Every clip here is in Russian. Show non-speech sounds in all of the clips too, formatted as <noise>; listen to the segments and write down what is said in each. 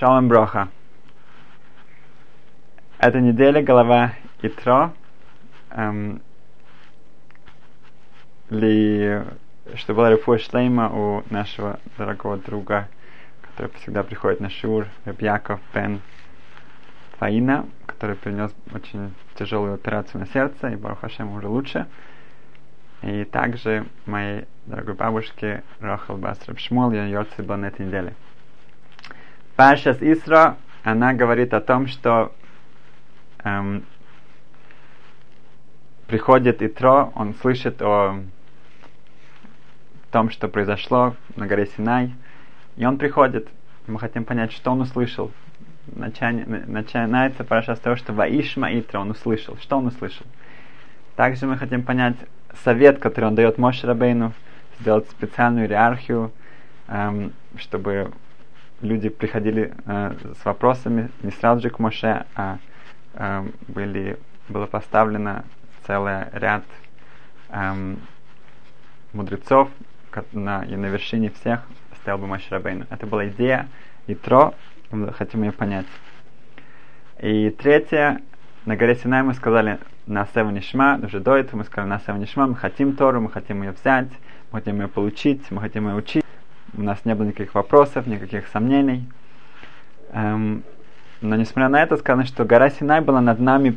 Шалом Броха. Эта неделя глава Итро. Эм, ли, что была Рифу Шлейма у нашего дорогого друга, который всегда приходит на Шур, Рабьяков Бен Фаина, который перенес очень тяжелую операцию на сердце, и Барухашем уже лучше. И также моей дорогой бабушке Рохал Басраб Шмул, ее йорцы был на этой неделе. Пашас Исра, она говорит о том, что эм, приходит Итро, он слышит о том, что произошло на горе Синай, и он приходит. Мы хотим понять, что он услышал. Начинается параша с того, что Ваишма Итро он услышал. Что он услышал? Также мы хотим понять совет, который он дает Моше Рабейну, сделать специальную иерархию, эм, чтобы люди приходили э, с вопросами не сразу же к Моше, а э, были, было поставлено целый ряд э, мудрецов на, и на вершине всех стоял бы Моше Рабейну. Это была идея Итро, хотим ее понять. И третье, на горе Синай мы сказали на Нишма, уже до этого мы сказали на Нишма, мы хотим Тору, мы хотим ее взять, мы хотим ее получить, мы хотим ее учить у нас не было никаких вопросов, никаких сомнений. Эм, но несмотря на это, сказано, что гора Синай была над нами,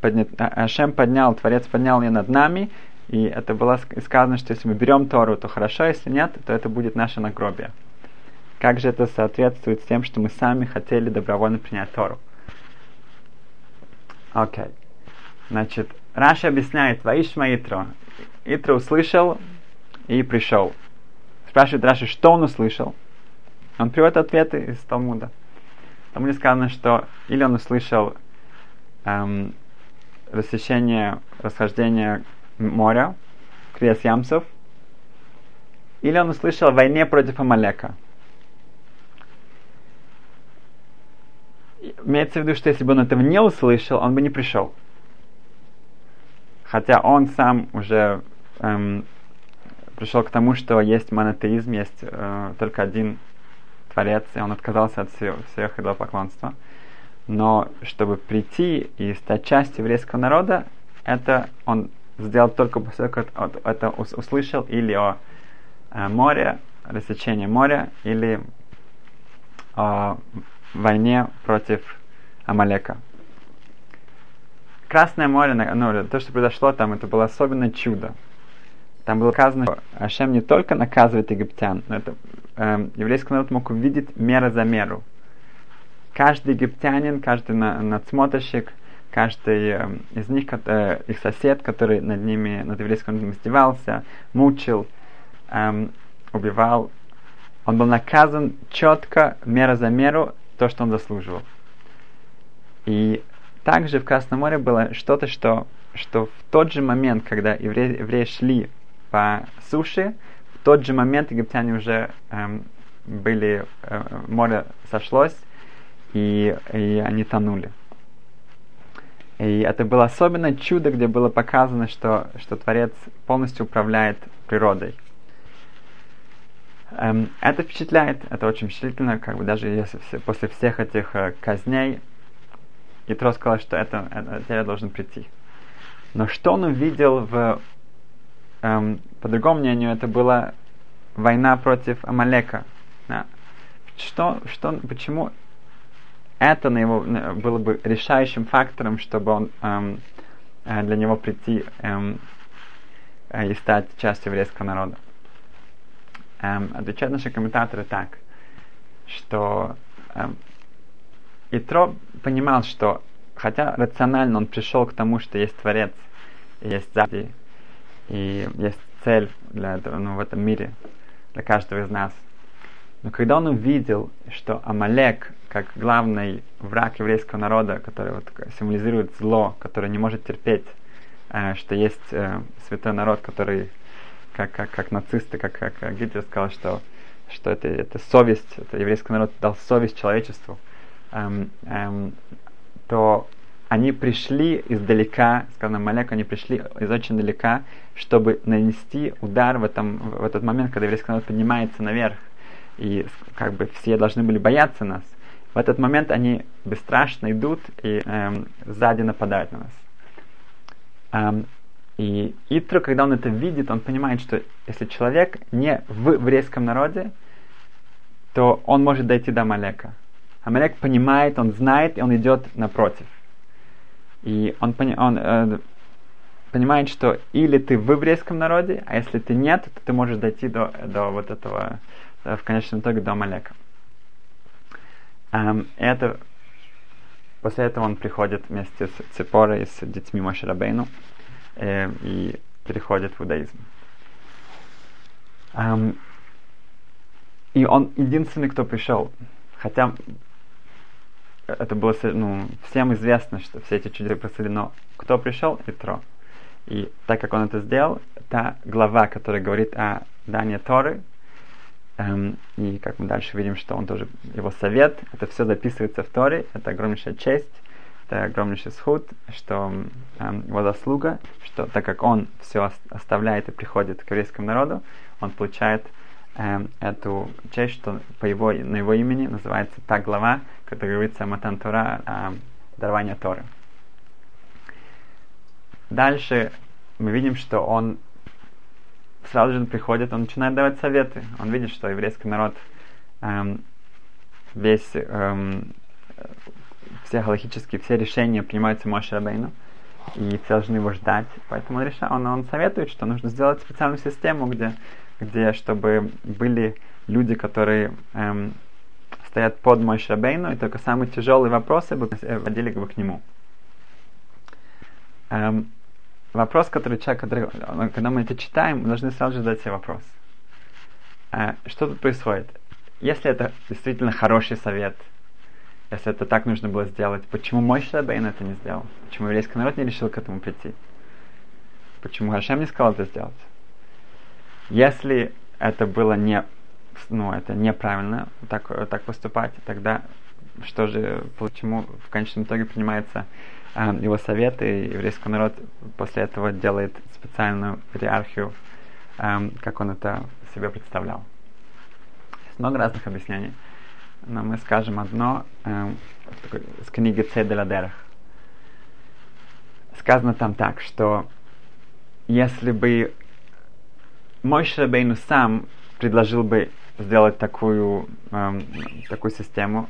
поднят, а, Ашем поднял, Творец поднял ее над нами, и это было сказано, что если мы берем Тору, то хорошо, если нет, то это будет наше нагробие. Как же это соответствует с тем, что мы сами хотели добровольно принять Тору? Окей. Okay. Значит, Раша объясняет, Ваишма Итро. Итро услышал и пришел. Спрашивает Раши, что он услышал. Он приводит ответы из Талмуда. В Талмуде сказано, что или он услышал эм, рассечение, расхождение моря, крест ямсов, или он услышал о войне против Амалека. Имеется в виду, что если бы он этого не услышал, он бы не пришел. Хотя он сам уже эм, пришел к тому, что есть монотеизм, есть э, только один Творец, и он отказался от всех, всех идолопоклонства. Но чтобы прийти и стать частью еврейского народа, это он сделал только после того, как это услышал или о э, море, рассечении моря, или о войне против Амалека. Красное море, ну, то, что произошло там, это было особенное чудо. Там было сказано, что Ашем не только наказывает египтян, но это э, еврейский народ мог увидеть мера за меру. Каждый египтянин, каждый на, надсмотрщик, каждый э, из них, э, их сосед, который над ними, над еврейским народом издевался, мучил, э, убивал, он был наказан четко, мера за меру, то, что он заслуживал. И также в Красном море было что-то, что, что в тот же момент, когда евреи, евреи шли по суше, в тот же момент египтяне уже эм, были, э, море сошлось, и, и они тонули. И это было особенное чудо, где было показано, что, что Творец полностью управляет природой. Эм, это впечатляет, это очень впечатлительно, как бы даже если все, после всех этих э, казней Итро сказал, что это, это, это должен прийти. Но что он увидел в эм, по другому мнению, это была война против Амалека. Да. Что, что, почему это на его, было бы решающим фактором, чтобы он эм, э, для него прийти эм, э, и стать частью еврейского народа? Эм, отвечают наши комментаторы так, что эм, Итро понимал, что хотя рационально он пришел к тому, что есть Творец, есть заповеди, и есть цель для этого, ну, в этом мире, для каждого из нас. Но когда он увидел, что Амалек, как главный враг еврейского народа, который вот символизирует зло, который не может терпеть, э, что есть э, святой народ, который, как, как, как нацисты, как, как Гитлер сказал, что, что это, это совесть, это еврейский народ дал совесть человечеству, эм, эм, то они пришли издалека, сказано Малек, они пришли из очень далека, чтобы нанести удар в, этом, в этот момент, когда еврейский народ поднимается наверх. И как бы все должны были бояться нас. В этот момент они бесстрашно идут и эм, сзади нападают на нас. Эм, и Итро, когда он это видит, он понимает, что если человек не в еврейском народе, то он может дойти до Амалека. Амалек понимает, он знает, и он идет напротив. И он, он э, понимает, что или ты в еврейском народе, а если ты нет, то ты можешь дойти до, до вот этого, в конечном итоге, до Амалека. Эм, это, после этого он приходит вместе с Цепорой и с детьми Мошерабейну э, и переходит в иудаизм. Um, и он единственный, кто пришел. Хотя это было ну, всем известно, что все эти чудеса происходили, но кто пришел? Итро. И так как он это сделал, та глава, которая говорит о дании Торы, эм, и как мы дальше видим, что он тоже, его совет, это все записывается в Торе, это огромнейшая честь, это огромнейший сход, что эм, его заслуга, что так как он все оставляет и приходит к еврейскому народу, он получает эм, эту честь, что по его, на его имени называется та глава, которая говорится Матан Тора, о даровании Торы. Дальше мы видим, что он сразу же приходит, он начинает давать советы. Он видит, что еврейский народ эм, весь эм, все галактические, все решения принимаются Моше Рабейну, и все должны его ждать. Поэтому он, решает, он, он советует, что нужно сделать специальную систему, где, где чтобы были люди, которые эм, стоят под Моше Рабейну, и только самые тяжелые вопросы бы водили бы к нему. Эм, вопрос, который человек, который, когда мы это читаем, мы должны сразу же задать себе вопрос. Э, что тут происходит? Если это действительно хороший совет – если это так нужно было сделать, почему мой Шабейн это не сделал? Почему еврейский народ не решил к этому прийти? Почему Хашем не сказал это сделать? Если это было не, ну, это неправильно так, так поступать, тогда что же, почему в конечном итоге принимается э, его совет, и еврейский народ после этого делает специальную иерархию, э, как он это себе представлял. Есть много разных объяснений но мы скажем одно э, с книги Цеделадерах. Сказано там так, что если бы мой Шрабейну сам предложил бы сделать такую, э, такую систему,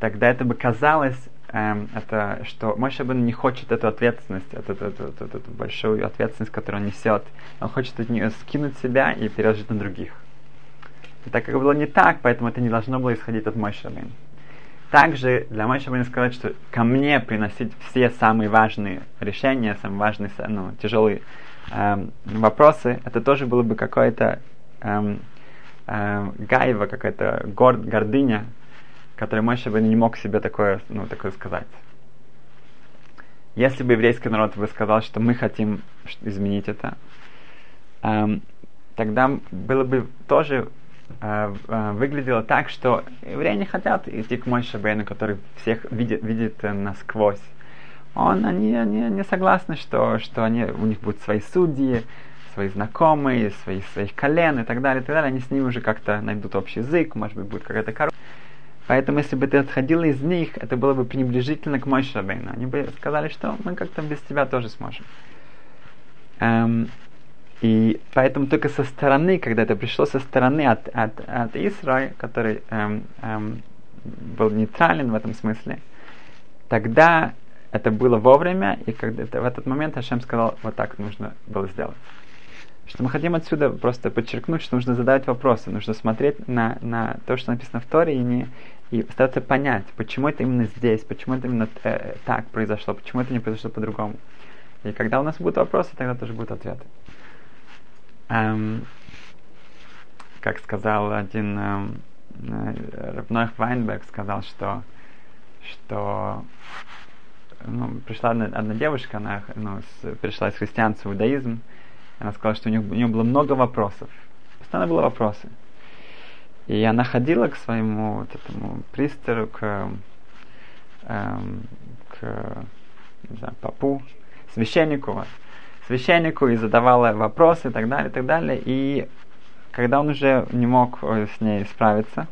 тогда это бы казалось, э, это, что мой Шабин не хочет эту ответственность, эту, эту, эту, эту, эту большую ответственность, которую он несет. Он хочет от нее скинуть себя и переложить на других. И так как было не так, поэтому это не должно было исходить от Шабин. Также для Мой Шабин сказать, что ко мне приносить все самые важные решения, самые важные, ну, тяжелые эм, вопросы, это тоже было бы какое-то эм, эм, гаева, какая-то гор, гордыня, которая Мой Шабин не мог себе такое, ну, такое сказать. Если бы еврейский народ бы сказал, что мы хотим изменить это, эм, тогда было бы тоже э, э, выглядело так, что евреи не хотят идти к Мойше Бейну, который всех видит, видит э, насквозь. Он, они, они не согласны, что, что они, у них будут свои судьи, свои знакомые, свои, своих колен и так далее, и так далее. Они с ними уже как-то найдут общий язык, может быть, будет какая-то корова. Поэтому, если бы ты отходил из них, это было бы пренебрежительно к Мойше Бейну. Они бы сказали, что мы как-то без тебя тоже сможем. Эм, и поэтому только со стороны, когда это пришло со стороны от, от, от Исраиля, который эм, эм, был нейтрален в этом смысле, тогда это было вовремя, и когда это, в этот момент Ашем сказал, вот так нужно было сделать. Что мы хотим отсюда просто подчеркнуть, что нужно задавать вопросы, нужно смотреть на, на то, что написано в Торе, и, не, и стараться понять, почему это именно здесь, почему это именно э, так произошло, почему это не произошло по-другому. И когда у нас будут вопросы, тогда тоже будут ответы. Эм, как сказал один эм, э, Рабной Вайнберг, сказал, что, что ну, пришла одна, одна девушка, она ну, с, пришла из христианства в иудаизм, она сказала, что у нее, у нее было много вопросов. Постоянно было вопросы. И она ходила к своему вот этому пристеру, к, эм, к не знаю, папу, священнику, вот, священнику и задавала вопросы и так далее, и так далее. И когда он уже не мог э, с ней справиться,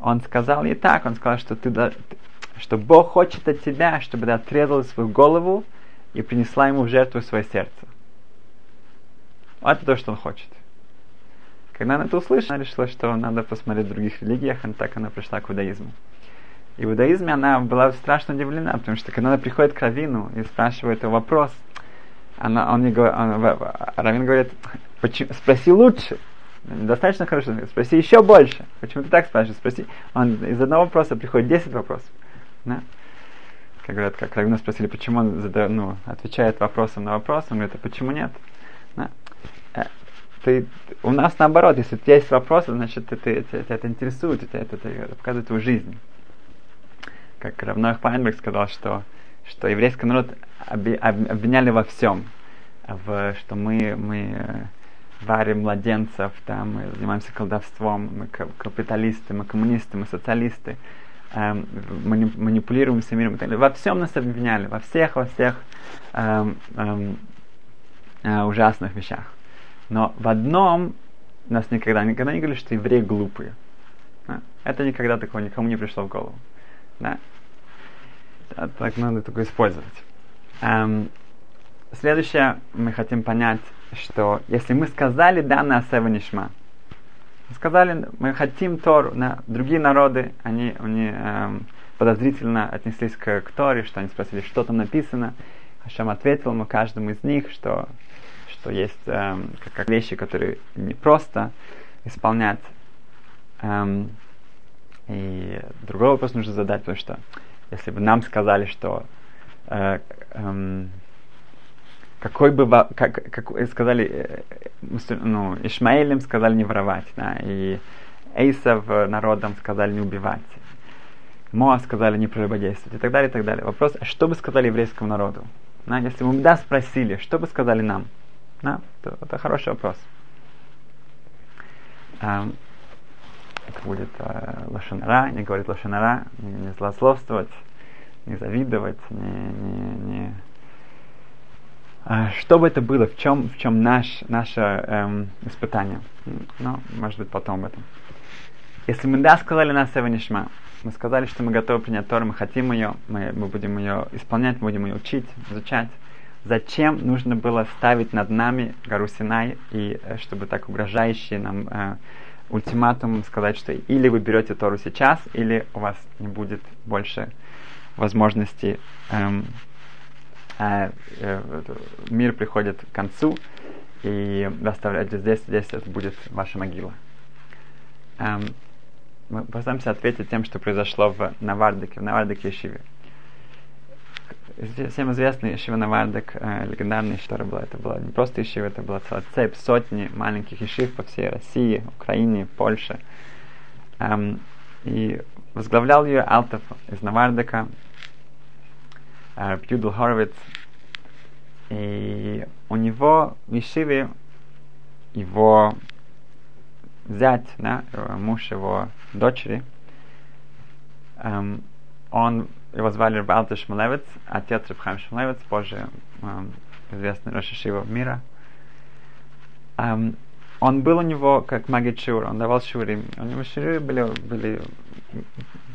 он сказал ей так, он сказал, что, ты, что Бог хочет от тебя, чтобы ты отрезала свою голову и принесла ему в жертву свое сердце. Вот это то, что он хочет. Когда она это услышала, она решила, что надо посмотреть в других религиях, и так она пришла к иудаизму. И в иудаизме она была страшно удивлена, потому что когда она приходит к Равину и спрашивает его вопрос, она, он не говорит, Равин говорит, спроси лучше, достаточно хорошо, спроси еще больше. Почему ты так спрашиваешь? Спроси. Он из одного вопроса приходит 10 вопросов. Да? Как говорят, как Равина спросили, почему он задает, ну, отвечает вопросом на вопрос, он говорит, а почему нет? Да? Ты, у нас наоборот, если у тебя есть вопросы, значит, ты, ты, тебя это интересует, тебя это, это показывает твою жизнь. Как Равноах Пайнберг сказал, что, что еврейский народ обвиняли во всем, в, что мы, мы э, варим младенцев, там, мы занимаемся колдовством, мы капиталисты, мы коммунисты, мы социалисты, эм, манипулируем всем миром. Во всем нас обвиняли, во всех, во всех эм, эм, э, ужасных вещах. Но в одном нас никогда, никогда не говорили, что евреи глупые. Да? Это никогда такого никому не пришло в голову. Да? Так надо только использовать. Эм, следующее мы хотим понять, что если мы сказали да на Асева Нишма, сказали, мы хотим Тору, на другие народы, они, они эм, подозрительно отнеслись к, к Торе, что они спросили, что там написано. Хашам ответил ему каждому из них, что, что есть эм, как, как вещи, которые не просто исполнять. Эм, и другой вопрос нужно задать, потому что если бы нам сказали, что э, эм, какой бы, как, как сказали, э, ну, Ишмаэлем сказали не воровать, да, и Эйсов народом сказали не убивать, Моа сказали не прелюбодействовать и так далее, и так далее. Вопрос, а что бы сказали еврейскому народу? Да, если бы да спросили, что бы сказали нам? Да, то, это хороший вопрос. А, это будет а, лошанара, не говорит лошанара, не, не злословствовать, не завидовать, не, не, не а, что бы это было, в чем, в чем наш, наше эм, испытание. Ну, может быть, потом об этом. Если мы да сказали на Севанишма, мы сказали, что мы готовы принять Тору, мы хотим ее, мы, мы будем ее исполнять, мы будем ее учить, изучать. Зачем нужно было ставить над нами гору Синай, и э, чтобы так угрожающий нам э, ультиматум сказать, что или вы берете Тору сейчас, или у вас не будет больше возможности эм, а, э, мир приходит к концу, и вы оставляете здесь, здесь это будет ваша могила. Эм, мы постараемся ответить тем, что произошло в Навардике, в Навардике Ешиве. Всем известный Ешива Навардик, э, легендарный, что была. Это была не просто Ешива, это была целая цепь, сотни маленьких Ешив по всей России, Украине, Польше. Эм, и возглавлял ее Алтов из Навардика, Пьюдл Хоровиц, и у него в Ешиве его зять, да, муж его дочери, эм, он, его звали Рабалта Шмулевец, отец Рабхайм Шмулевец, позже эм, известный Рошишива мира. Эм, он был у него как магит шур, он давал шуры. У него шуры были, были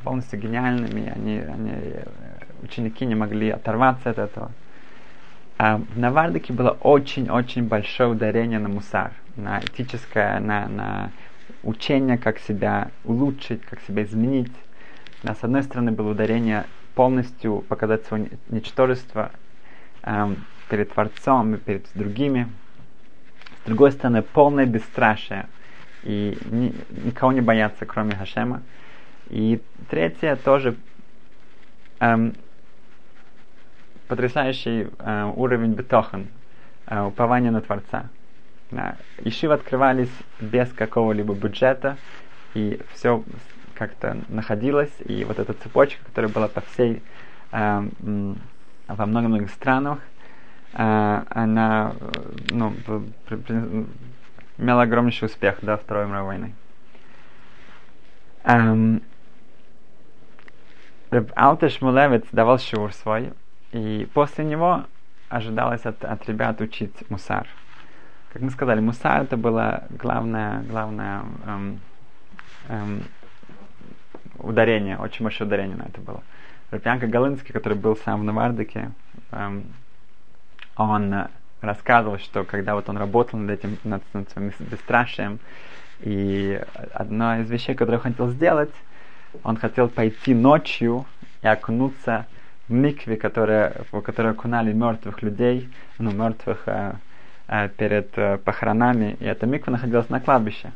полностью гениальными, они, они, ученики не могли оторваться от этого. А в Навардике было очень-очень большое ударение на мусар, на этическое, на, на учение, как себя улучшить, как себя изменить. Да, с одной стороны было ударение полностью показать свое ничтожество эм, перед Творцом и перед другими. С другой стороны, полное бесстрашие и ни, никого не бояться, кроме Хашема. И третье тоже эм, потрясающий э, уровень бетохан, э, упования на Творца. Да. Ишивы открывались без какого-либо бюджета, и все как-то находилось, и вот эта цепочка, которая была по всей, э, во многих-многих странах, э, она ну, при, при, имела огромнейший успех до Второй мировой войны. Эм, Алтеш Мулевец давал шур свой, и после него ожидалось от, от ребят учить мусар. Как мы сказали, мусар это было главное, главное эм, эм, ударение, очень большое ударение на это было. Рапьянка Галынский, который был сам в Навардике, эм, он рассказывал, что когда вот он работал над этим, над, над своим бесстрашием, и одна из вещей, которую он хотел сделать, он хотел пойти ночью и окунуться в микве, которая, в которой окунали мертвых людей, ну, мертвых э, э, перед э, похоронами, и эта миква находилась на кладбище.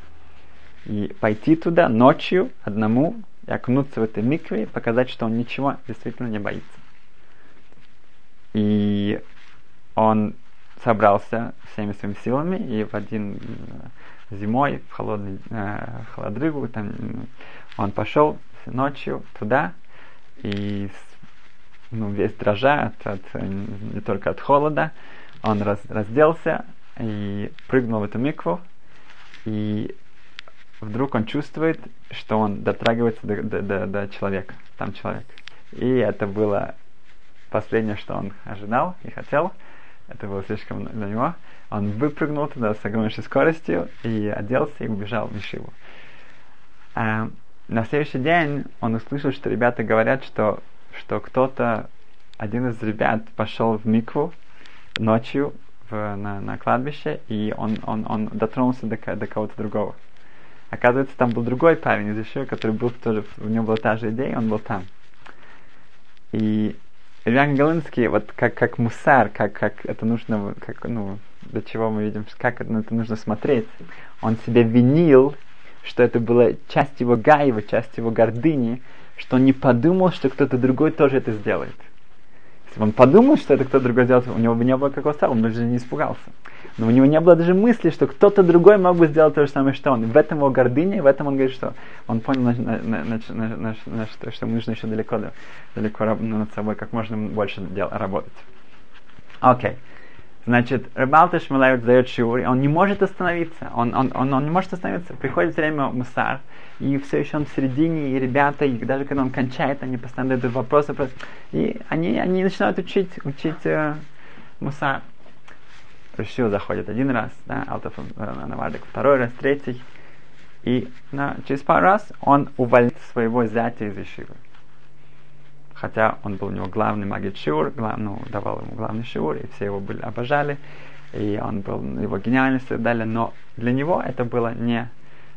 И пойти туда ночью одному и окунуться в этой микве, показать, что он ничего действительно не боится. И он собрался всеми своими силами, и в один э, зимой, в холодный э, холодрыгу, там, он пошел ночью туда, и ну, весь дрожа от, от, не только от холода, он раз, разделся и прыгнул в эту микву, и вдруг он чувствует, что он дотрагивается до, до, до, до человека, там человек. И это было последнее, что он ожидал и хотел. Это было слишком для него. Он выпрыгнул туда с огромной скоростью и оделся и убежал в Мишиву. А, на следующий день он услышал, что ребята говорят, что, что кто-то, один из ребят пошел в Микву ночью в, на, на кладбище, и он, он, он дотронулся до, до кого-то другого. Оказывается, там был другой парень из еще, который был тоже, у него была та же идея, он был там. И Ильян Галинский, вот как, как мусар, как, как это нужно, как, ну, до чего мы видим, как это, это нужно смотреть, он себя винил, что это была часть его гаева, часть его гордыни, что он не подумал, что кто-то другой тоже это сделает. Если бы он подумал, что это кто-то другой сделает, у него бы не было какого страха, он даже не испугался. Но у него не было даже мысли, что кто-то другой мог бы сделать то же самое, что он. И в этом его гордыня, в этом он говорит, что он понял, на, на, на, на, что, нужно еще далеко, далеко над собой, как можно больше дел, работать. Окей. Okay. Значит, Рыбалта Шмалаев дает шиур, и он не может остановиться. Он, он, он, он не может остановиться. Приходит время Мусар, и все еще он в середине, и ребята, и даже когда он кончает, они постоянно задают вопросы, и они, они начинают учить, учить э, Мусар. Решил заходит один раз, да, э, Навардик второй раз, третий. И на, через пару раз он увольняет своего зятя из Ишивы. Хотя он был у него главный магит Шиур, глав, ну, давал ему главный Шиур, и все его были, обожали, и он был его гениальность и так далее, но для него это было не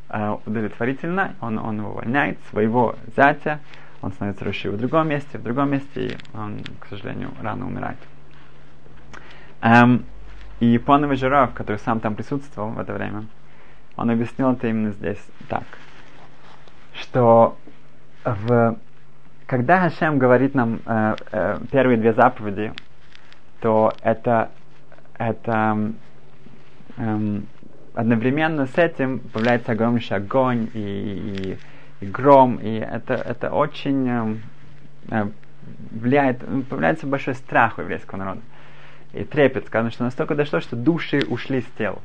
э, удовлетворительно, он, он увольняет своего зятя, он становится Руши в другом месте, в другом месте, и он, к сожалению, рано умирает. Эм, и Японовый Жиров, который сам там присутствовал в это время, он объяснил это именно здесь так, что в, когда Хашем говорит нам э, э, первые две заповеди, то это, это э, одновременно с этим появляется огромнейший огонь и, и, и гром, и это, это очень э, э влияет, появляется большой страх у еврейского народа и трепет. Сказано, что настолько дошло, что души ушли с тел.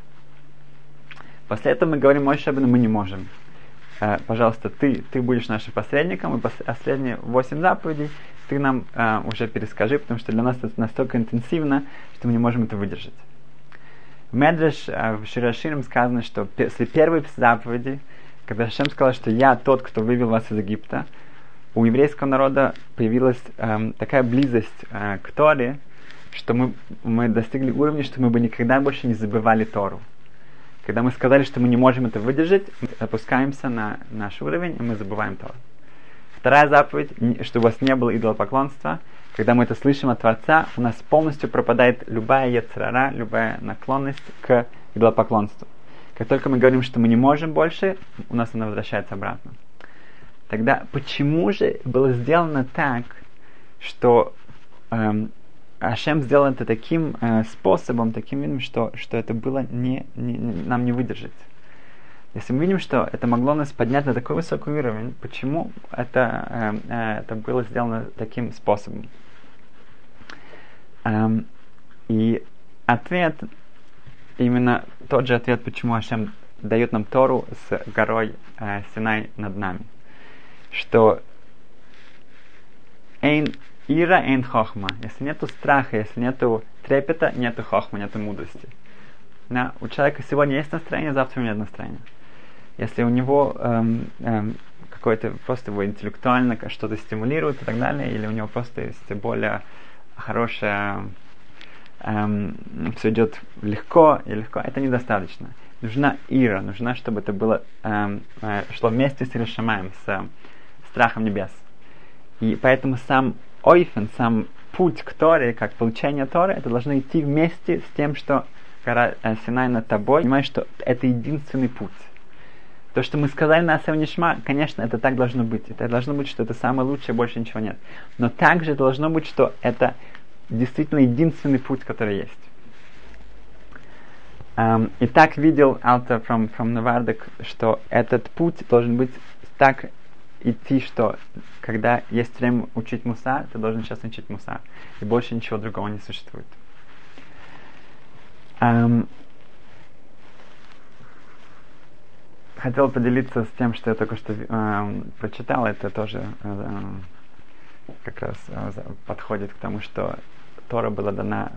После этого мы говорим Мой Шабину, мы не можем. Э, пожалуйста, ты, ты будешь нашим посредником, и последние восемь заповедей ты нам э, уже перескажи, потому что для нас это настолько интенсивно, что мы не можем это выдержать. В Медреш э, в Шираширим сказано, что после первой заповеди, когда Шем сказал, что я тот, кто вывел вас из Египта, у еврейского народа появилась э, такая близость э, к Торе, что мы, мы достигли уровня, что мы бы никогда больше не забывали Тору. Когда мы сказали, что мы не можем это выдержать, мы опускаемся на наш уровень, и мы забываем Тору. Вторая заповедь, чтобы у вас не было идолопоклонства. Когда мы это слышим от Творца, у нас полностью пропадает любая яцерара, любая наклонность к идолопоклонству. Как только мы говорим, что мы не можем больше, у нас она возвращается обратно. Тогда почему же было сделано так, что эм, Ашем сделал это таким э, способом, таким видом, что, что это было не, не, нам не выдержать. Если мы видим, что это могло нас поднять на такой высокий уровень, почему это, э, э, это было сделано таким способом? Эм, и ответ, именно тот же ответ, почему Ашем дает нам Тору с горой э, Синай над нами. Что Эйн Ира эйн хохма. Если нету страха, если нету трепета, нету хохма, нету мудрости. Да, у человека сегодня есть настроение, завтра у него нет настроения. Если у него эм, эм, какой-то просто его интеллектуально что-то стимулирует и так далее, или у него просто есть более хорошая, эм, все идет легко и легко, это недостаточно. Нужна ира, нужна, чтобы это было, эм, э, шло вместе с Решамаем, с э, страхом небес. И поэтому сам ойфен, сам путь к Торе, как получение Торы, это должно идти вместе с тем, что гора э, Синай над тобой. Понимаешь, что это единственный путь. То, что мы сказали на Асавнишма, конечно, это так должно быть. Это должно быть, что это самое лучшее, больше ничего нет. Но также должно быть, что это действительно единственный путь, который есть. Um, и так видел Алта from, from Навардак, что этот путь должен быть так идти, что когда есть время учить мусар, ты должен сейчас учить мусар. И больше ничего другого не существует. Um, хотел поделиться с тем, что я только что э, прочитал. Это тоже э, как раз э, подходит к тому, что Тора была дана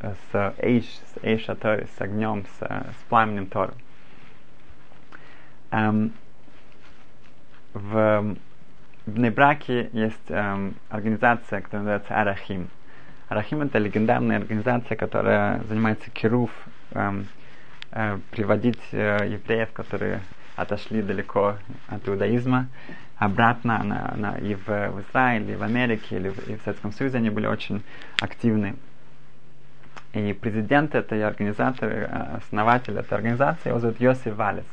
с, с Эйш, с Эйша Тори, с огнем, с, с пламенем Тора. Эм, в, в Нейбраке есть эм, организация, которая называется Арахим. Арахим это легендарная организация, которая занимается кируф, эм, э, приводить э, евреев, которые отошли далеко от иудаизма, обратно на, на, и в, в Израиле, и в Америке, или в, и в Советском Союзе они были очень активны. И президент этой организации, основатель этой организации, его зовут Йосиф Валес.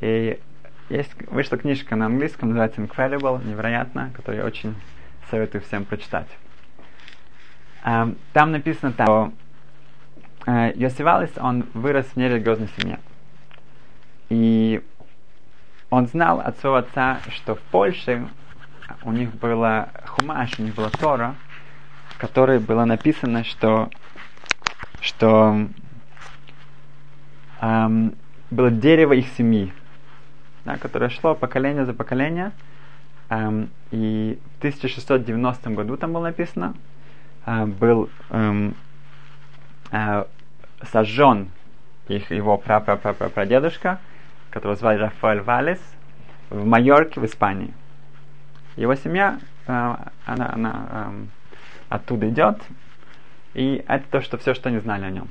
И есть, вышла книжка на английском, называется Incredible, невероятно, которую я очень советую всем прочитать. Там написано так, что э, Йосиф Валес, он вырос в нерелигиозной семье. И он знал от своего отца, что в Польше у них было хумаш, у них была Тора, в которой было написано, что, что эм, было дерево их семьи, да, которое шло поколение за поколение. Эм, и в 1690 году там было написано, э, был эм, э, сожжен их, его прапрапрапрадедушка, которого звали Рафаэль Валес, в Майорке, в Испании. Его семья, э, она, она э, оттуда идет, и это то, что все, что они знали о нем.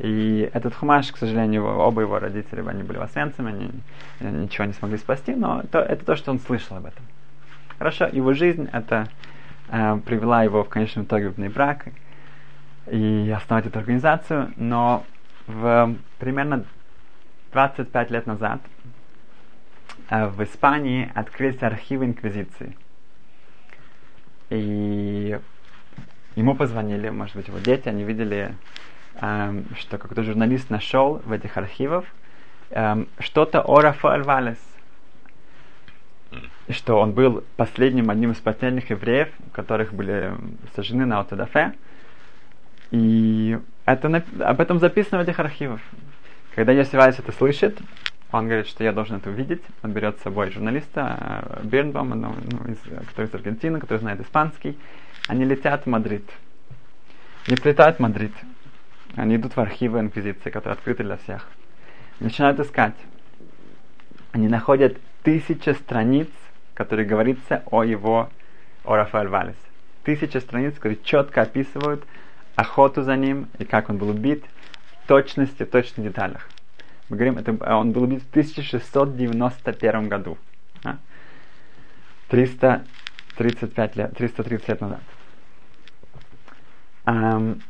И этот хумаш, к сожалению, оба его родителя, они были освенцами, они, ничего не смогли спасти, но то, это то, что он слышал об этом. Хорошо, его жизнь это э, привела его в конечном итоге в брак и основать эту организацию, но в примерно 25 лет назад э, в Испании открылись архивы Инквизиции. И ему позвонили, может быть, его дети, они видели, эм, что какой-то журналист нашел в этих архивах эм, что-то о Рафаэль Валес. Что он был последним, одним из последних евреев, которых были сожжены на Аутодафе. И это, об этом записано в этих архивах. Когда Йосиф это слышит, он говорит, что я должен это увидеть. Он берет с собой журналиста э, Бирнбаума, ну, ну, из, который из Аргентины, который знает испанский. Они летят в Мадрид. Не прилетают в Мадрид. Они идут в архивы Инквизиции, которые открыты для всех. Начинают искать. Они находят тысячи страниц, которые говорится о его, о Рафаэль Валесе. Тысячи страниц, которые четко описывают охоту за ним и как он был убит, точности, в точных деталях. Мы говорим, это, он был убит в 1691 году. А? 335 лет, 330 лет назад. Um,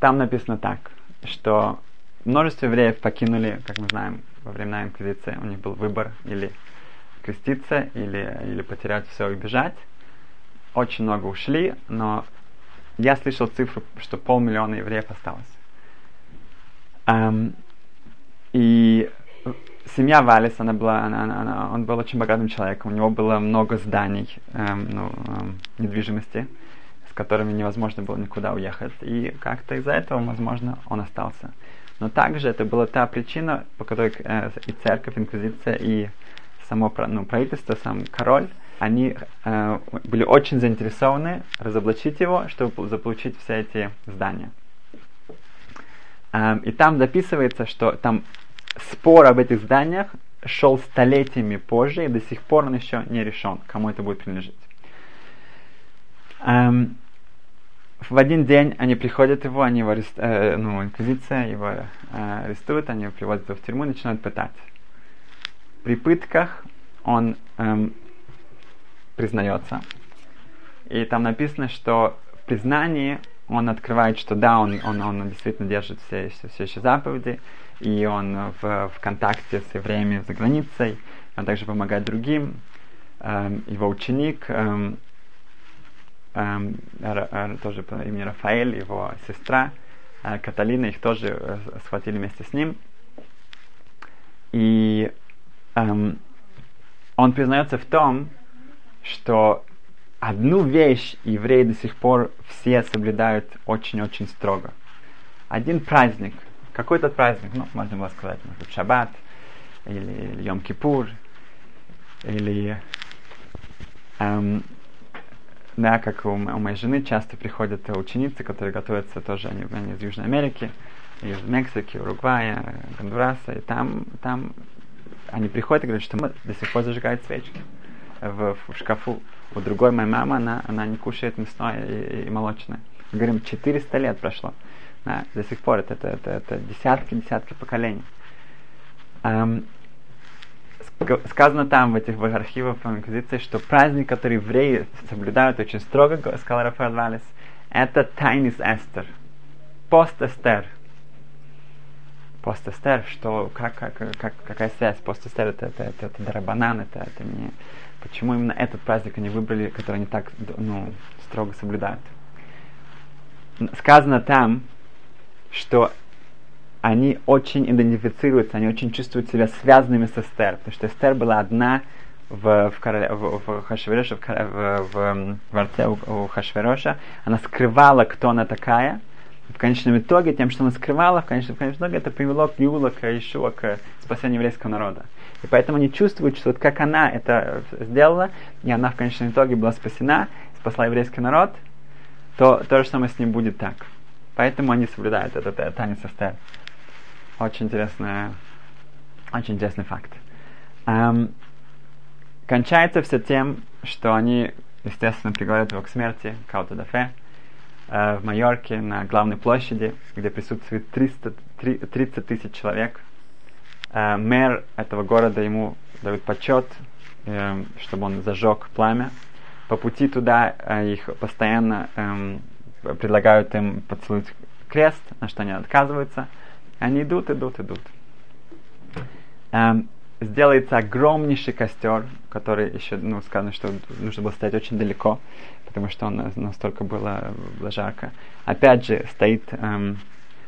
там написано так, что множество евреев покинули, как мы знаем, во времена Инквизиции. У них был выбор или креститься, или, или потерять все и бежать. Очень много ушли, но я слышал цифру, что полмиллиона евреев осталось. Um, и семья Валис, она была, она, она, она, он был очень богатым человеком, у него было много зданий, эм, ну, эм, недвижимости, с которыми невозможно было никуда уехать. И как-то из-за этого, возможно, он остался. Но также это была та причина, по которой э, и церковь, инквизиция, и само ну, правительство, сам король, они э, были очень заинтересованы разоблачить его, чтобы заполучить все эти здания. И там записывается, что там спор об этих зданиях шел столетиями позже, и до сих пор он еще не решен, кому это будет принадлежать. Эм, в один день они приходят его, они его арест, э, ну, инквизиция его э, арестуют, они его приводят его в тюрьму начинают пытать. При пытках он эм, признается. И там написано, что в признании он открывает, что да, он, он, он действительно держит все, все, все еще заповеди, и он в, в контакте с евреями за границей, он также помогает другим. Эм, его ученик, эм, тоже по имени Рафаэль, его сестра э, Каталина, их тоже э, схватили вместе с ним. И эм, он признается в том, что одну вещь евреи до сих пор все соблюдают очень-очень строго. Один праздник, какой-то праздник, ну, можно было сказать, может, Шаббат, или Йом-Кипур, или эм, да, как у, у моей жены часто приходят ученицы, которые готовятся тоже, они, они из Южной Америки, из Мексики, Уругвая, Гондураса, и там, там они приходят и говорят, что мы до сих пор зажигают свечки в, в шкафу. У другой моей мамы, она, она не кушает мясное и, и молочное. Мы говорим, 400 лет прошло. Да, до сих пор это, это, это, это десятки, десятки поколений. Сказано там в этих архивах Инквизиции, что праздник, который евреи соблюдают очень строго, сказал Рафаэль Валес, это Тайнис Эстер, пост Эстер. Пост Эстер, что, как, как, как, какая связь? Пост Эстер это, это, это, это дарабанан, это, это не... Почему именно этот праздник они выбрали, который они так ну, строго соблюдают? Сказано там, что они очень идентифицируются, они очень чувствуют себя связанными с Эстер, потому что Эстер была одна в, в, короле, в, в Хашвероше, в, в, в, арте у, у Хашвероша, она скрывала, кто она такая, в конечном итоге, тем, что она скрывала, в конечном, в конечном итоге это привело к Юла, к Ишуа, к спасению еврейского народа. И поэтому они чувствуют, что вот как она это сделала, и она в конечном итоге была спасена, спасла еврейский народ, то то же самое с ним будет так. Поэтому они соблюдают этот, этот танец Эстер. Очень интересный, очень интересный факт. Эм, кончается все тем, что они, естественно, приговорят его к смерти, Каута Дафе, э, в Майорке на главной площади, где присутствует 300, 30 тысяч человек. Э, мэр этого города ему дает почет, э, чтобы он зажег пламя. По пути туда э, их постоянно э, предлагают им поцеловать крест, на что они отказываются – они идут, идут, идут. Эм, сделается огромнейший костер, который еще, ну, сказано, что нужно было стоять очень далеко, потому что он настолько было, было жарко. Опять же, стоит эм,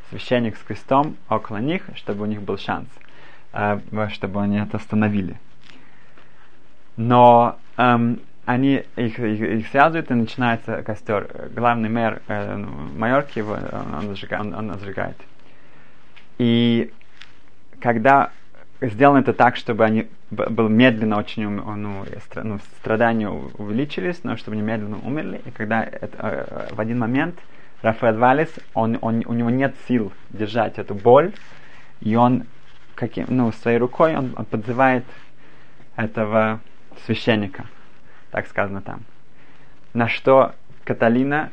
священник с крестом около них, чтобы у них был шанс, э, чтобы они это остановили. Но эм, они их, их, их связывают, и начинается костер. Главный мэр э, Майорки его, он, он, зажигает, он, он зажигает. И когда сделано это так, чтобы они было медленно очень ну, ну, страдания увеличились, но чтобы они медленно умерли. И когда это, э, в один момент Рафаэль Валис, он, он, у него нет сил держать эту боль, и он каким, ну, своей рукой он, он подзывает этого священника, так сказано там. На что Каталина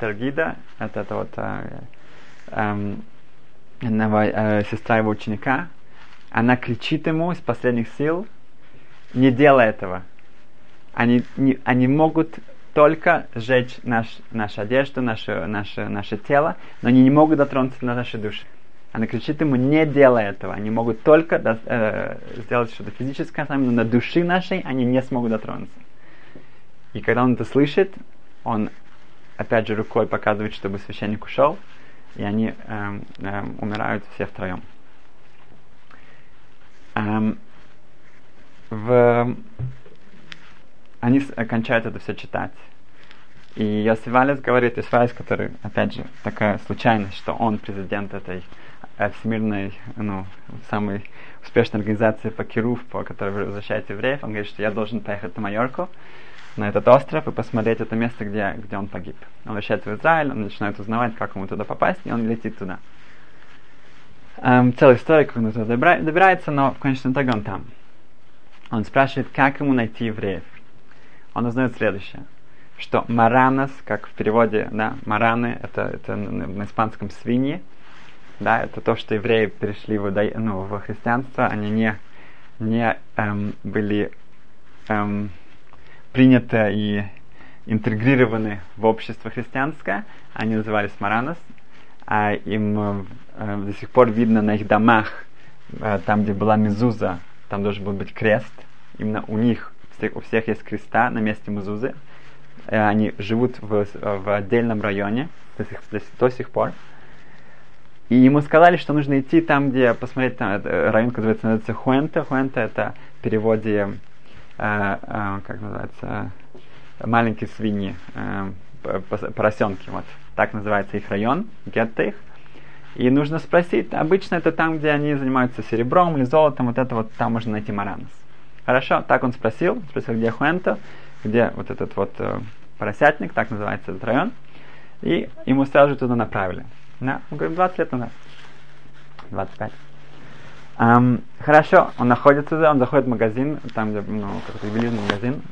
Тергида, это, это вот э, э, одного, э, сестра его ученика, она кричит ему из последних сил, не делай этого. Они, не, они могут только сжечь наш, нашу одежду, наше, наше, наше тело, но они не могут дотронуться до нашей души. Она кричит ему, не делай этого. Они могут только до, э, сделать что-то физическое с нами, но на души нашей они не смогут дотронуться. И когда он это слышит, он опять же рукой показывает, чтобы священник ушел, и они эм, эм, умирают все втроем. Эм, в... Они кончают это все читать. И Йосиф говорит, Йосиф который, опять же, такая случайность, что он президент этой э, всемирной, ну, самой успешной организации по Кирув, по которой возвращает евреев, он говорит, что я должен поехать на Майорку, на этот остров и посмотреть это место, где, где он погиб. Он возвращается в Израиль, он начинает узнавать, как ему туда попасть, и он летит туда. Эм, целая история, как он туда добирается, но в конечном итоге он там. Он спрашивает, как ему найти евреев. Он узнает следующее, что маранос, как в переводе, да, мараны, это, это на испанском свиньи, да, это то, что евреи перешли в, ну, в христианство, они не, не эм, были эм, приняты и интегрированы в общество христианское, они назывались маранос, а им э, до сих пор видно на их домах, э, там, где была мезуза, там должен был быть крест, именно у них, у всех есть креста на месте мезузы, э, они живут в, в отдельном районе до сих, до, до сих пор, и ему сказали, что нужно идти там, где посмотреть, там, район, который называется Хуэнте. Хуэнте это в переводе, э, э, как называется, маленькие свиньи, э, поросенки. Вот так называется их район, гетто их. И нужно спросить, обычно это там, где они занимаются серебром или золотом, вот это вот там можно найти маранос. Хорошо, так он спросил, спросил, где Хуэнто, где вот этот вот э, поросятник, так называется этот район. И ему сразу же туда направили. Да, он говорит, 20 лет назад. 25. Um, хорошо, он находится туда, он заходит в магазин, там, где, ну, какой-то ювелирный магазин,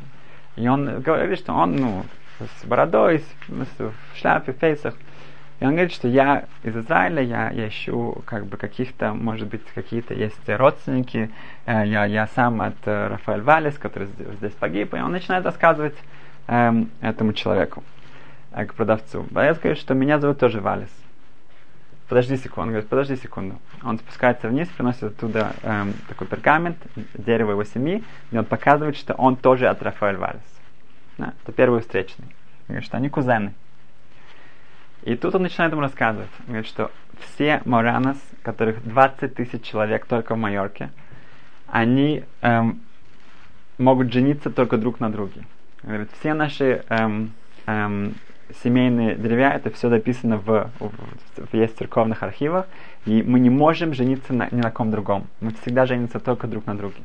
и он говорит, что он, ну, с бородой, с, в шляпе, в фейсах. И он говорит, что я из Израиля, я, я ищу как бы каких-то, может быть, какие-то есть родственники. Э, я, я сам от э, Рафаэль Валис, который здесь, погиб. И он начинает рассказывать эм, этому человеку, э, к продавцу. Я скажу, что меня зовут тоже Валис подожди секунду, он говорит, подожди секунду. Он спускается вниз, приносит оттуда эм, такой пергамент, дерево его семьи, и он показывает, что он тоже от Рафаэль Валес. Да, это первый встречный. Он говорит, что они кузены. И тут он начинает ему рассказывать. Он говорит, что все Моранос, которых 20 тысяч человек только в Майорке, они эм, могут жениться только друг на друге. Он говорит, все наши эм, эм, семейные деревья, это все записано в, в, в есть церковных архивах, и мы не можем жениться на, ни на ком другом. Мы всегда женимся только друг на друге.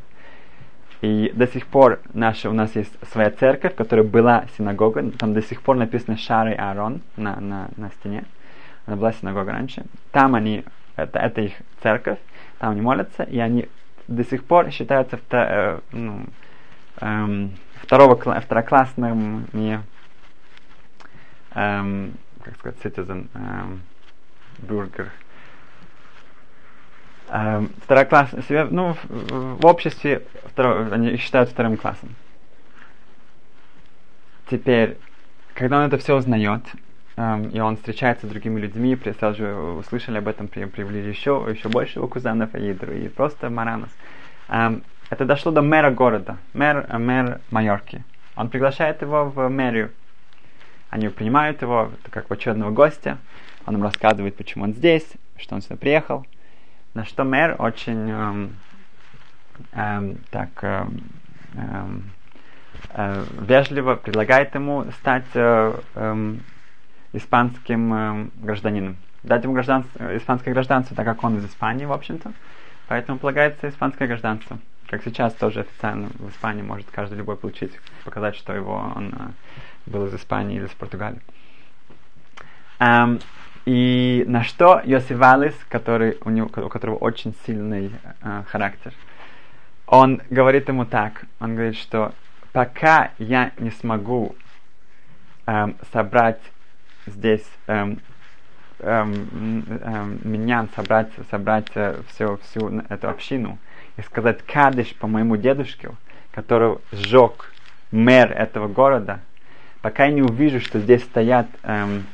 И до сих пор наша, у нас есть своя церковь, которая была синагога, там до сих пор написано Шары Аарон на, на, на стене. Она была синагога раньше. Там они, это, это их церковь, там они молятся, и они до сих пор считаются вто, э, ну, эм, второго, второклассными эм, как сказать, citizen, эм, бюргер. Эм, второклассный, себя, ну, в, в обществе второ, они считают вторым классом. Теперь, когда он это все узнает, эм, и он встречается с другими людьми, сразу же услышали об этом, привели еще, еще больше его кузенов и, и просто Маранос. Эм, это дошло до мэра города, мэр, мэр Майорки. Он приглашает его в мэрию они принимают его как почетного гостя. Он им рассказывает, почему он здесь, что он сюда приехал. На что мэр очень эм, эм, так эм, эм, э, вежливо предлагает ему стать э, э, испанским э, гражданином. Дать ему гражданство, испанское гражданство, так как он из Испании, в общем-то. Поэтому полагается испанское гражданство. Как сейчас тоже официально в Испании может каждый любой получить, показать, что его он э, был из Испании или из Португалии. Um, и на что Йосиф Валис, который, у, него, у которого очень сильный uh, характер, он говорит ему так, он говорит, что пока я не смогу um, собрать здесь um, меня, собрать, собрать uh, всю, всю эту общину и сказать кадыш по моему дедушке, который сжег мэр этого города, пока я не увижу, что здесь стоят эм,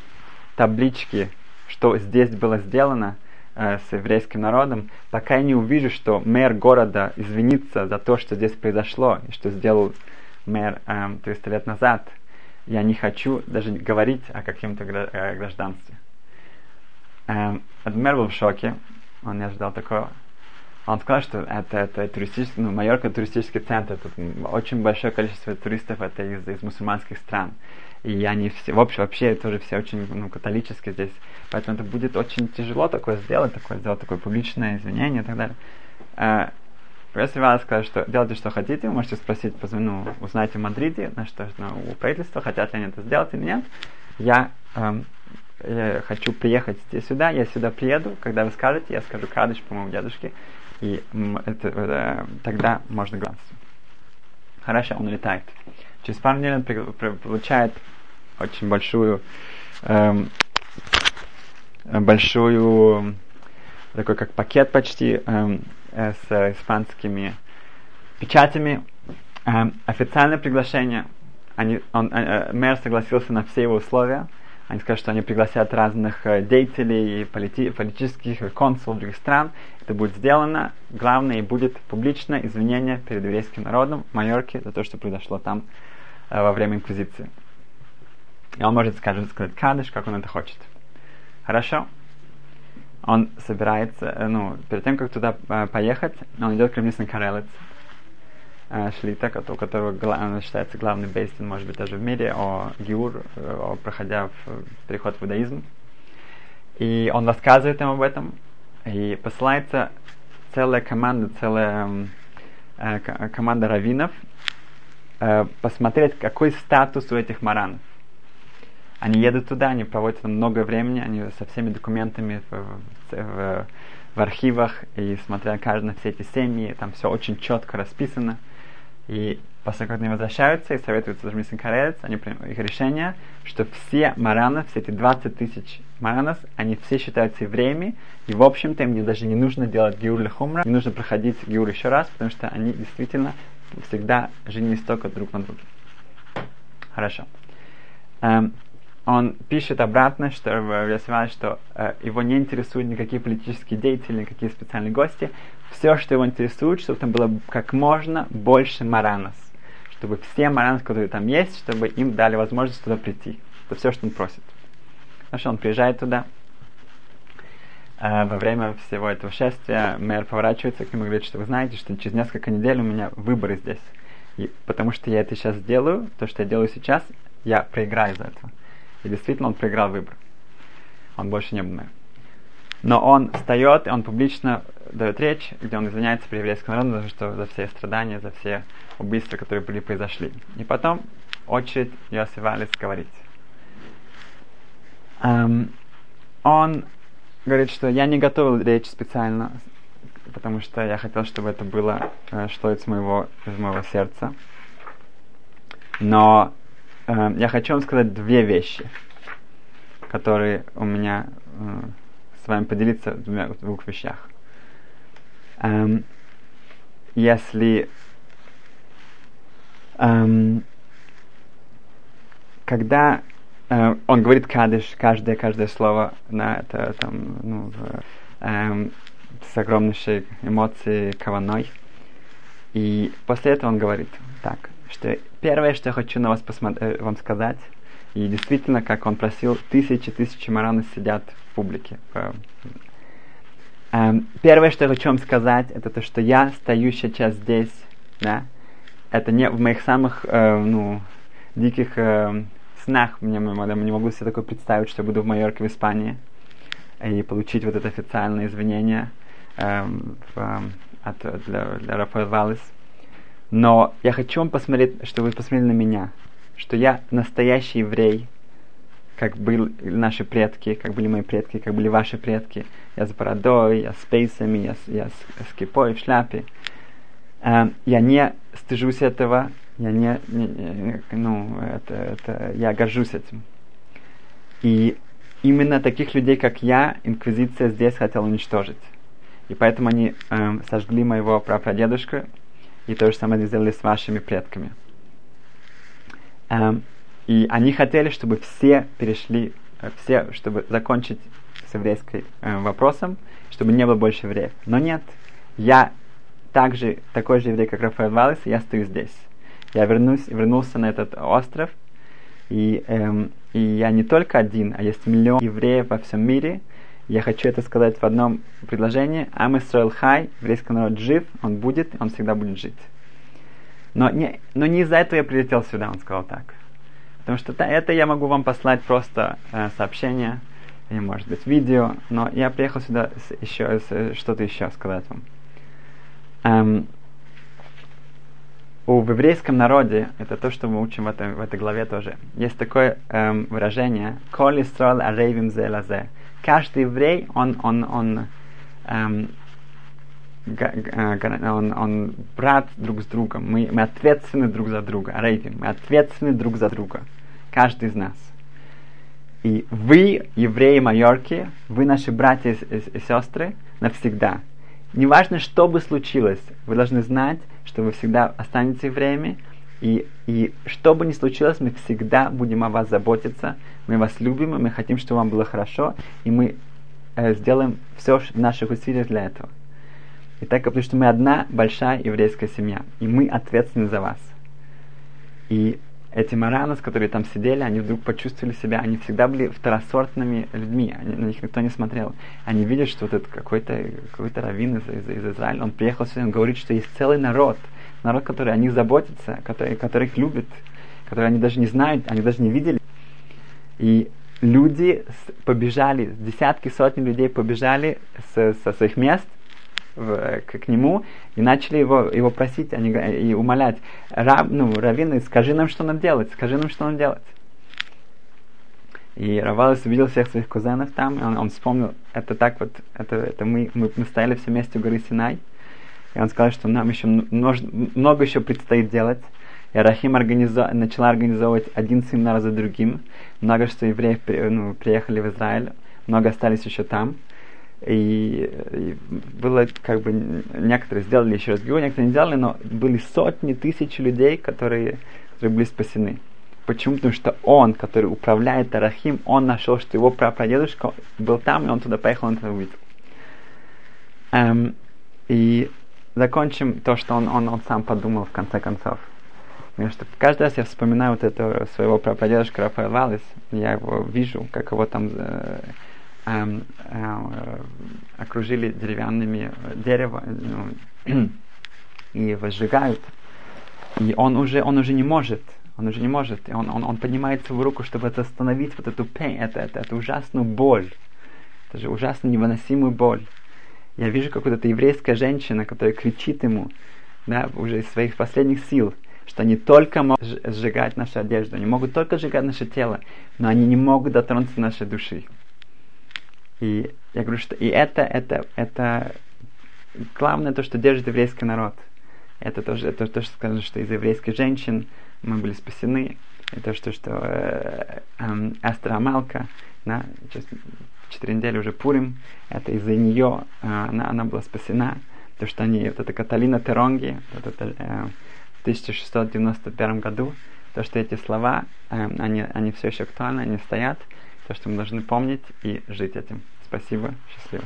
таблички, что здесь было сделано э, с еврейским народом, пока я не увижу, что мэр города извинится за то, что здесь произошло, и что сделал мэр эм, 300 лет назад, я не хочу даже говорить о каком-то гражданстве. Эм, мэр был в шоке, он не ожидал такого. Он сказал, что это, это туристический, ну, Майорка туристический центр, тут очень большое количество туристов это из, из мусульманских стран. И они все, в общем, вообще тоже все очень ну, католические здесь. Поэтому это будет очень тяжело такое сделать, такое сделать такое публичное извинение и так далее. Uh, если вас сказать, что делайте, что хотите, вы можете спросить, ну, узнайте в Мадриде, на что ну, у правительства, хотят ли они это сделать или нет. Я, я хочу приехать сюда, я сюда приеду, когда вы скажете, я скажу кадыш по моему дедушке, и это, это, тогда можно глаз. Хорошо, он улетает. Через пару недель он при, при, получает очень большую эм, большую такой как пакет почти эм, э, с испанскими печатями. Эм, официальное приглашение. Они, он, э, мэр согласился на все его условия. Они сказали, что они пригласят разных э, деятелей, полити, политических консулов других стран. Это будет сделано. Главное, будет публичное извинение перед еврейским народом в Майорке за то, что произошло там э, во время инквизиции. И он может, скажем, сказать кадыш, как он это хочет. Хорошо? Он собирается, э, ну, перед тем, как туда э, поехать, он идет к Ремнисный Карелец, э, Шлита, у которого считается главный бейстин, может быть, даже в мире, о Гиур, о, проходя в переход в иудаизм. И он рассказывает им об этом, и посылается целая команда, целая э, команда раввинов э, посмотреть, какой статус у этих маранов. Они едут туда, они проводят там много времени, они со всеми документами в, в, в архивах, и смотря каждый на все эти семьи, там все очень четко расписано. И как они возвращаются и советуются Миссин Карелец, они принимают их решение, что все мараны, все эти 20 тысяч маранов, они все считаются евреями, и в общем-то им даже не нужно делать гиур хумра, не нужно проходить гиур еще раз, потому что они действительно всегда женились только друг на друге. Хорошо. Эм, он пишет обратно, что Ясваль, что э, его не интересуют никакие политические деятели, никакие специальные гости. Все, что его интересует, чтобы там было как можно больше маранос. Чтобы все маранос, которые там есть, чтобы им дали возможность туда прийти. Это все, что он просит. Хорошо, он приезжает туда. Э, во время всего этого шествия мэр поворачивается к нему и говорит, что вы знаете, что через несколько недель у меня выборы здесь. И потому что я это сейчас делаю, то, что я делаю сейчас, я проиграю из-за этого. И действительно он проиграл выбор. Он больше не мэром. Но он встает, и он публично дает речь, где он извиняется при еврейском народу за, что, за все страдания, за все убийства, которые были произошли. И потом очередь Йосиф Валис говорить. Um, он говорит, что я не готовил речь специально, потому что я хотел, чтобы это было э, что из моего, из моего сердца. Но э, я хочу вам сказать две вещи, которые у меня э, с вами поделиться в, двумя, в двух вещах. Эм, если эм, когда э, он говорит кадыш, каждое, каждое слово на это там, ну, в, эм, с огромнейшей эмоцией каваной. И после этого он говорит так, что первое, что я хочу на вас посмотри, э, вам сказать, и действительно, как он просил, тысячи тысячи маранов сидят в публике. Эм, первое, что я хочу вам сказать, это то, что я стою сейчас здесь, да, это не в моих самых, э, ну, диких снах, мне, я не могу себе такое представить, что я буду в Майорке, в Испании, и получить вот это официальное извинение э, в, от, для, для Рафаэль Валес. Но я хочу вам посмотреть, чтобы вы посмотрели на меня, что я настоящий еврей, как были наши предки, как были мои предки, как были ваши предки. Я с бородой, я с пейсами, я с, я с, с кипой в шляпе. Э, я не стыжусь этого, я не, не, не ну, это, это, я горжусь этим. И именно таких людей, как я, инквизиция здесь хотела уничтожить. И поэтому они э, сожгли моего прапрадедушку, и то же самое сделали с вашими предками. Эм, и они хотели, чтобы все перешли, э, все, чтобы закончить с еврейским э, вопросом, чтобы не было больше евреев. Но нет, я также такой же еврей, как Рафаэль Валес, я стою здесь. Я вернусь, вернулся на этот остров, и, эм, и я не только один, а есть миллион евреев во всем мире. Я хочу это сказать в одном предложении. Ам Исраил Хай, еврейский народ жив, он будет, он всегда будет жить. Но не, но не из-за этого я прилетел сюда, он сказал так. Потому что это я могу вам послать просто э, сообщение, или может быть видео, но я приехал сюда с, еще с, что-то еще сказать вам. Эм, у в еврейском народе, это то, что мы учим в, этой в этой главе тоже, есть такое эм, выражение «Коли строл арейвим зе лазе». Каждый еврей, он, он, он, эм, он, он брат друг с другом. Мы, мы ответственны друг за друга. Рейвим, мы ответственны друг за друга. Каждый из нас. И вы, евреи Майорки, вы наши братья и, и, и сестры навсегда. Неважно, что бы случилось, вы должны знать, что вы всегда останетесь евреями, и, и что бы ни случилось, мы всегда будем о вас заботиться, мы вас любим, и мы хотим, чтобы вам было хорошо, и мы э, сделаем все в наших усилиях для этого. И так, потому что мы одна большая еврейская семья, и мы ответственны за вас. И эти маранос, которые там сидели, они вдруг почувствовали себя, они всегда были второсортными людьми, они, на них никто не смотрел. Они видят, что вот этот какой-то какой раввин из, из, из Израиля, он приехал сюда, он говорит, что есть целый народ, народ, который о них заботится, который, их любит, который они даже не знают, они даже не видели. И люди побежали, десятки, сотни людей побежали со, со своих мест в, к, к нему и начали его, его просить они, и умолять. Раб, ну, Равины, скажи нам, что нам делать, скажи нам, что нам делать. И Равалис увидел всех своих кузенов там, и он, он вспомнил, это так вот, это, это мы, мы, мы стояли все вместе у горы Синай, и он сказал, что нам еще много еще предстоит делать. И Рахим организо... начала организовывать один семинар за другим. Много что евреев ну, приехали в Израиль, много остались еще там. И, и было как бы некоторые сделали еще раз гиу, некоторые не сделали, но были сотни тысяч людей, которые, которые были спасены. Почему? Потому что он, который управляет Арахим, он нашел, что его прапрадедушка был там, и он туда поехал, он это увидел. Эм, и закончим то, что он, он, он сам подумал в конце концов. Потому что каждый раз я вспоминаю вот этого своего прапрадедушка Рафаэл Валис, я его вижу, как его там э, э, э, окружили деревянными дерево ну, <clears throat> и возжигают. И он уже, он уже не может, он уже не может. И он, он, он поднимает свою руку, чтобы это остановить, вот эту пень, это, это, эту ужасную боль. Это же ужасно невыносимую боль. Я вижу, как вот эта еврейская женщина, которая кричит ему, да, уже из своих последних сил, что они только могут сжигать нашу одежду, они могут только сжигать наше тело, но они не могут дотронуться до нашей души. И я говорю, что и это, это, это главное то, что держит еврейский народ. Это тоже это то, что сказано, что из еврейских женщин мы были спасены. Это то, что, э, э, Эстер Амалка, да, сейчас четыре недели уже Пурим, это из-за нее э, она, она была спасена. То, что они, вот эта Каталина Теронги, вот это, э, в 1691 году, то, что эти слова, э, они, они все еще актуальны, они стоят, то, что мы должны помнить и жить этим. Спасибо, счастливо.